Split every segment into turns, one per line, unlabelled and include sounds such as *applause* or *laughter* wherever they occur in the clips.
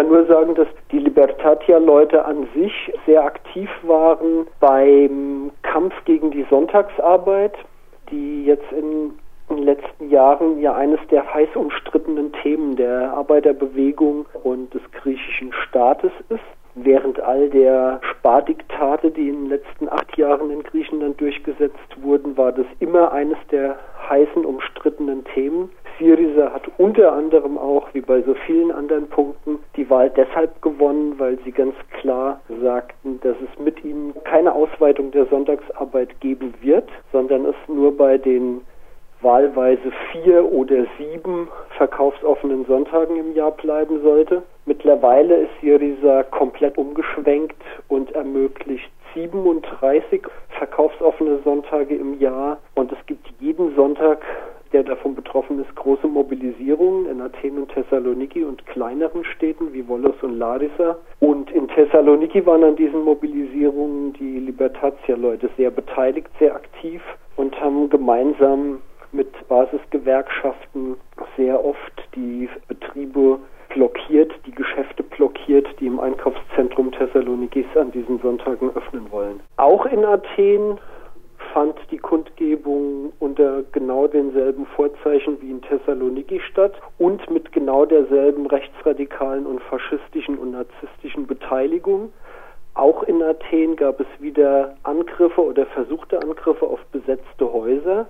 kann nur sagen, dass die Libertatia-Leute an sich sehr aktiv waren beim Kampf gegen die Sonntagsarbeit, die jetzt in den letzten Jahren ja eines der heiß umstrittenen Themen der Arbeiterbewegung und des griechischen Staates ist. Während all der Spardiktate, die in den letzten acht Jahren in Griechenland durchgesetzt wurden, war das immer eines der heißen umstrittenen Themen. Syriza hat unter anderem auch, wie bei so vielen anderen Punkten, die Wahl deshalb gewonnen, weil sie ganz klar sagten, dass es mit ihnen keine Ausweitung der Sonntagsarbeit geben wird, sondern es nur bei den wahlweise vier oder sieben verkaufsoffenen Sonntagen im Jahr bleiben sollte. Mittlerweile ist Syriza komplett umgeschwenkt und ermöglicht 37 verkaufsoffene Sonntage im Jahr und es gibt jeden Sonntag der davon betroffen ist, große Mobilisierungen in Athen und Thessaloniki und kleineren Städten wie Volos und Larissa. Und in Thessaloniki waren an diesen Mobilisierungen die Libertatia-Leute sehr beteiligt, sehr aktiv und haben gemeinsam mit Basisgewerkschaften sehr oft die Betriebe blockiert, die Geschäfte blockiert, die im Einkaufszentrum Thessalonikis an diesen Sonntagen öffnen wollen. Auch in Athen fand die Kundgebung unter genau denselben Vorzeichen wie in Thessaloniki statt und mit genau derselben rechtsradikalen und faschistischen und narzisstischen Beteiligung. Auch in Athen gab es wieder Angriffe oder versuchte Angriffe auf besetzte Häuser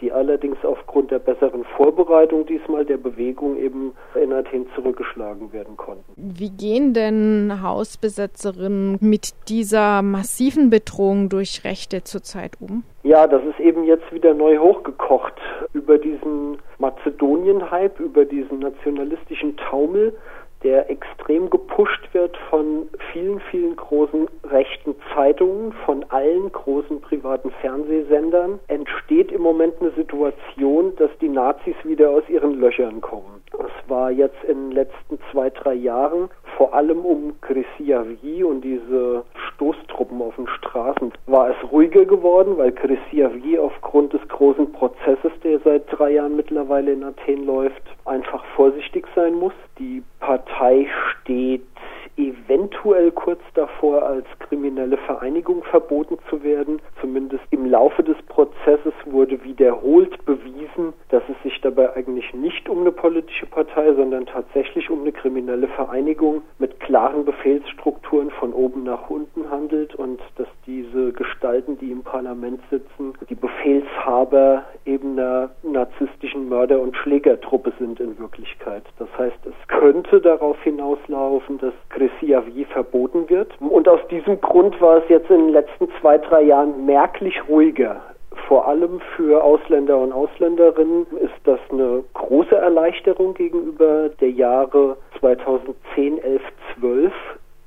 die allerdings aufgrund der besseren Vorbereitung diesmal der Bewegung eben in Athen zurückgeschlagen werden konnten.
Wie gehen denn Hausbesetzerinnen mit dieser massiven Bedrohung durch Rechte zurzeit um?
Ja, das ist eben jetzt wieder neu hochgekocht über diesen Mazedonien-Hype, über diesen nationalistischen Taumel der extrem gepusht wird von vielen, vielen großen rechten Zeitungen, von allen großen privaten Fernsehsendern, entsteht im Moment eine Situation, dass die Nazis wieder aus ihren Löchern kommen. Es war jetzt in den letzten zwei, drei Jahren vor allem um Kresiavi und diese Stoßtruppen auf den Straßen war es ruhiger geworden, weil Kresiavi aufgrund des großen Prozesses, der seit drei Jahren mittlerweile in Athen läuft, einfach vorsichtig sein muss. Die Partei steht eventuell kurz davor, als kriminelle Vereinigung verboten zu werden. Zumindest im Laufe des Prozesses wurde wiederholt bewiesen, dass es sich dabei eigentlich nicht um eine politische Partei, sondern tatsächlich um eine kriminelle Vereinigung mit klaren Befehlsstrukturen von oben nach unten handelt und dass diese Gestalten, die im Parlament sitzen, die Befehlshaber eben einer narzisstischen Mörder- und Schlägertruppe sind in Wirklichkeit. Das heißt, es könnte darauf hinauslaufen, dass Gressiavi verboten wird. Und aus diesem Grund war es jetzt in den letzten zwei, drei Jahren merklich ruhiger. Vor allem für Ausländer und Ausländerinnen ist das eine große Erleichterung gegenüber der Jahre 2010, 11, 12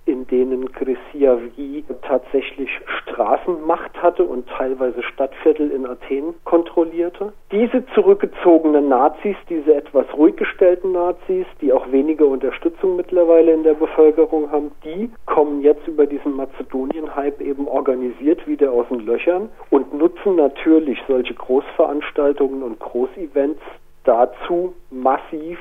in denen Grisiavi tatsächlich Straßenmacht hatte und teilweise Stadtviertel in Athen kontrollierte. Diese zurückgezogenen Nazis, diese etwas ruhig gestellten Nazis, die auch weniger Unterstützung mittlerweile in der Bevölkerung haben, die kommen jetzt über diesen Mazedonien-Hype eben organisiert wieder aus den Löchern und nutzen natürlich solche Großveranstaltungen und Großevents dazu, massiv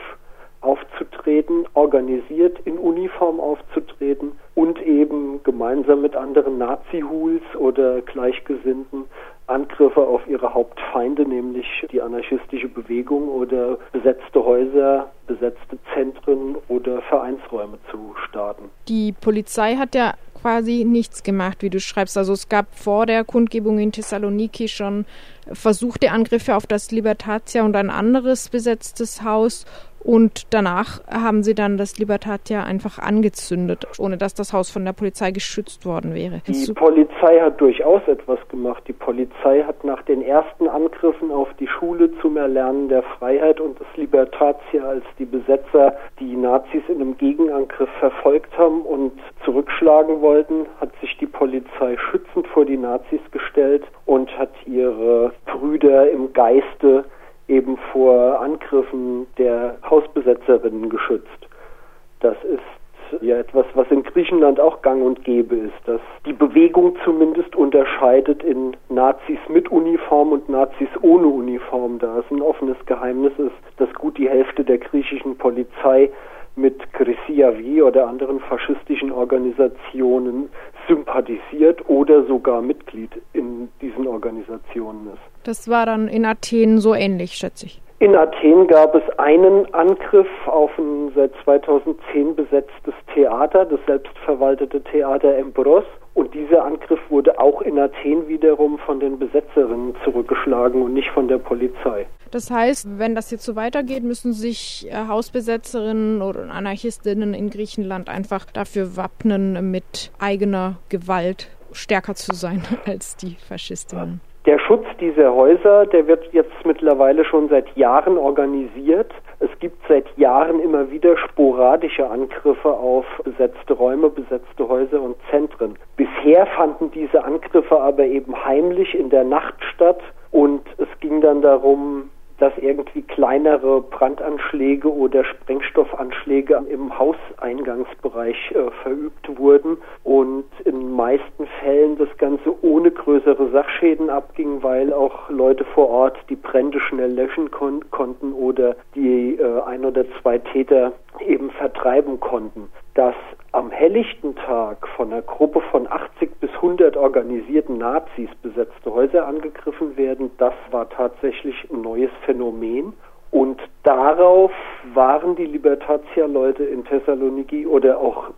aufzutreten, organisiert in Uniform aufzutreten und eben gemeinsam mit anderen Nazi-Hools oder Gleichgesinnten Angriffe auf ihre Hauptfeinde, nämlich die anarchistische Bewegung oder besetzte Häuser, besetzte Zentren oder Vereinsräume zu starten.
Die Polizei hat ja quasi nichts gemacht, wie du schreibst. Also es gab vor der Kundgebung in Thessaloniki schon versuchte Angriffe auf das Libertatia und ein anderes besetztes Haus und danach haben sie dann das Libertatia einfach angezündet, ohne dass das Haus von der Polizei geschützt worden wäre.
Die Polizei hat durchaus etwas gemacht. Die Polizei hat nach den ersten Angriffen auf die Schule zum Erlernen der Freiheit und das Libertatia, als die Besetzer die Nazis in einem Gegenangriff verfolgt haben und zurückschlagen wollten, hat sich die Polizei schützend vor die Nazis gestellt und hat ihre Brüder im Geiste eben vor Angriffen der Hausbesetzerinnen geschützt. Das ist ja etwas, was in Griechenland auch gang und gäbe ist, dass die Bewegung zumindest unterscheidet in Nazis mit Uniform und Nazis ohne Uniform, da es ein offenes Geheimnis ist, dass gut die Hälfte der griechischen Polizei mit Chrysiavi oder anderen faschistischen Organisationen sympathisiert oder sogar Mitglied in diesen Organisationen ist.
Das war dann in Athen so ähnlich, schätze ich.
In Athen gab es einen Angriff auf ein seit 2010 besetztes Theater, das selbstverwaltete Theater Embros. Und dieser Angriff wurde auch in Athen wiederum von den Besetzerinnen zurückgeschlagen und nicht von der Polizei.
Das heißt, wenn das jetzt so weitergeht, müssen sich äh, Hausbesetzerinnen oder Anarchistinnen in Griechenland einfach dafür wappnen, mit eigener Gewalt stärker zu sein *laughs* als die Faschistinnen.
Der Schutz dieser Häuser, der wird jetzt mittlerweile schon seit Jahren organisiert. Es gibt seit Jahren immer wieder sporadische Angriffe auf besetzte Räume, besetzte Häuser und Zentren. Bisher fanden diese Angriffe aber eben heimlich in der Nacht statt und es ging dann darum, dass irgendwie kleinere Brandanschläge oder Sprengstoffanschläge im Hauseingangsbereich äh, verübt wurden und in meisten Fällen das Ganze ohne größere Sachschäden abging, weil auch Leute vor Ort die Brände schnell löschen kon konnten oder die äh, ein oder zwei Täter eben vertreiben konnten. Dass am helllichten Tag von einer Gruppe von 80 bis 100 organisierten Nazis besetzte Häuser angegriffen werden, das war tatsächlich ein neues Phänomen. Und darauf waren die Libertatia-Leute in Thessaloniki oder auch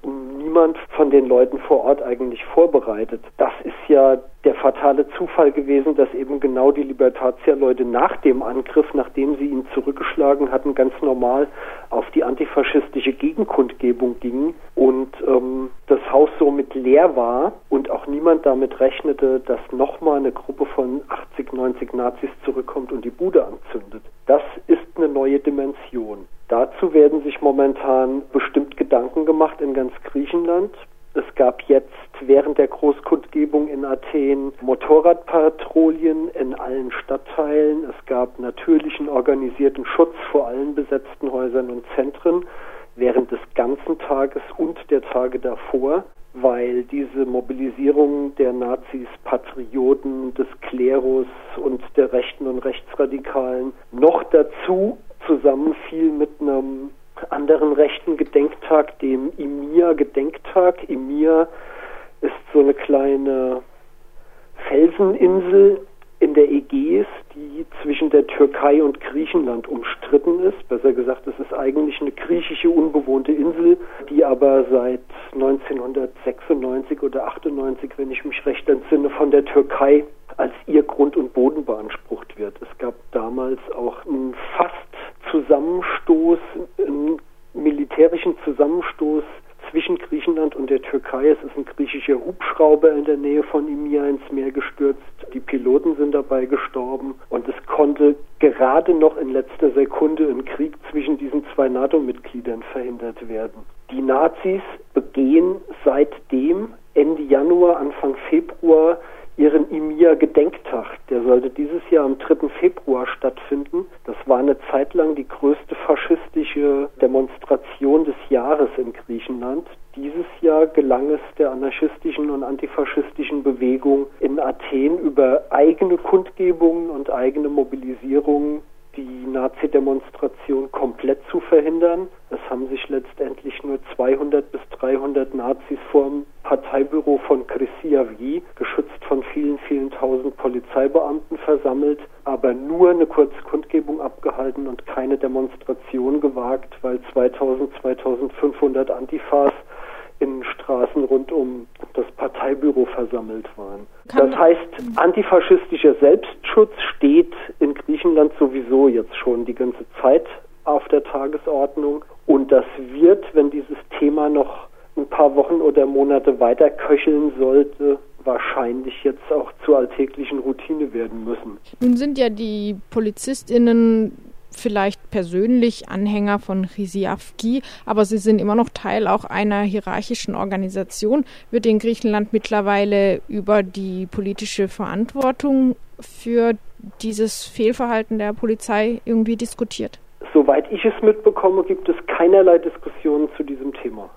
niemand von den Leuten vor Ort eigentlich vorbereitet. Das ist ja der fatale Zufall gewesen, dass eben genau die Libertatia-Leute nach dem Angriff, nachdem sie ihn zurückgeschlagen hatten, ganz normal auf die antifaschistische Gegenkundgebung gingen und ähm, das Haus somit leer war und auch niemand damit rechnete, dass nochmal eine Gruppe von 80, 90 Nazis zurückkommt und die Bude anzündet. Das ist eine neue Dimension. Dazu werden sich momentan bestimmt Gedanken gemacht in ganz Griechenland. Es gab jetzt während der Großkundgebung in Athen Motorradpatrouillen in allen Stadtteilen. Es gab natürlichen organisierten Schutz vor allen besetzten Häusern und Zentren während des ganzen Tages und der Tage davor, weil diese Mobilisierung der Nazis, Patrioten, des Klerus und der Rechten und Rechtsradikalen noch dazu zusammenfiel mit einem anderen rechten Gedenktag, dem Imir-Gedenktag. Imir ist so eine kleine Felseninsel in der Ägäis, zwischen der Türkei und Griechenland umstritten ist. Besser gesagt, es ist eigentlich eine griechische unbewohnte Insel, die aber seit 1996 oder 98, wenn ich mich recht entsinne, von der Türkei als ihr Grund und Boden beansprucht wird. Es gab damals auch einen fast Zusammenstoß, einen militärischen Zusammenstoß zwischen Griechenland und der Türkei. Es ist ein griechischer Hubschrauber in der Nähe von Imia ins Meer gestürzt. Die Piloten sind dabei gestorben und es konnte gerade noch in letzter Sekunde ein Krieg zwischen diesen zwei NATO-Mitgliedern verhindert werden. Die Nazis begehen seitdem Ende Januar, Anfang Februar ihren IMIA-Gedenktag. Der sollte dieses Jahr am 3. Februar stattfinden. Das war eine Zeit lang die größte faschistische Demonstration des Jahres in Griechenland. Dieses Jahr gelang es der anarchistischen und antifaschistischen Bewegung in Athen über eigene Kundgebungen und eigene Mobilisierungen die Nazi-Demonstration komplett zu verhindern. Es haben sich letztendlich nur 200 bis 300 Nazis vor dem Parteibüro von Chrysiavi, geschützt von vielen, vielen tausend Polizeibeamten, versammelt, aber nur eine Kurzkundgebung abgehalten und keine Demonstration gewagt, weil 2000, 2500 Antifas in Straßen rund um das Parteibüro versammelt waren. Kann das heißt, antifaschistischer Selbstschutz steht in Griechenland sowieso jetzt schon die ganze Zeit auf der Tagesordnung und das wird, wenn dieses Thema noch ein paar Wochen oder Monate weiter köcheln sollte, wahrscheinlich jetzt auch zur alltäglichen Routine werden müssen.
Nun sind ja die PolizistInnen vielleicht persönlich Anhänger von Chrysiavki, aber sie sind immer noch Teil auch einer hierarchischen Organisation. Wird in Griechenland mittlerweile über die politische Verantwortung für dieses Fehlverhalten der Polizei irgendwie diskutiert?
Soweit ich es mitbekomme, gibt es keinerlei Diskussionen zu diesem Thema.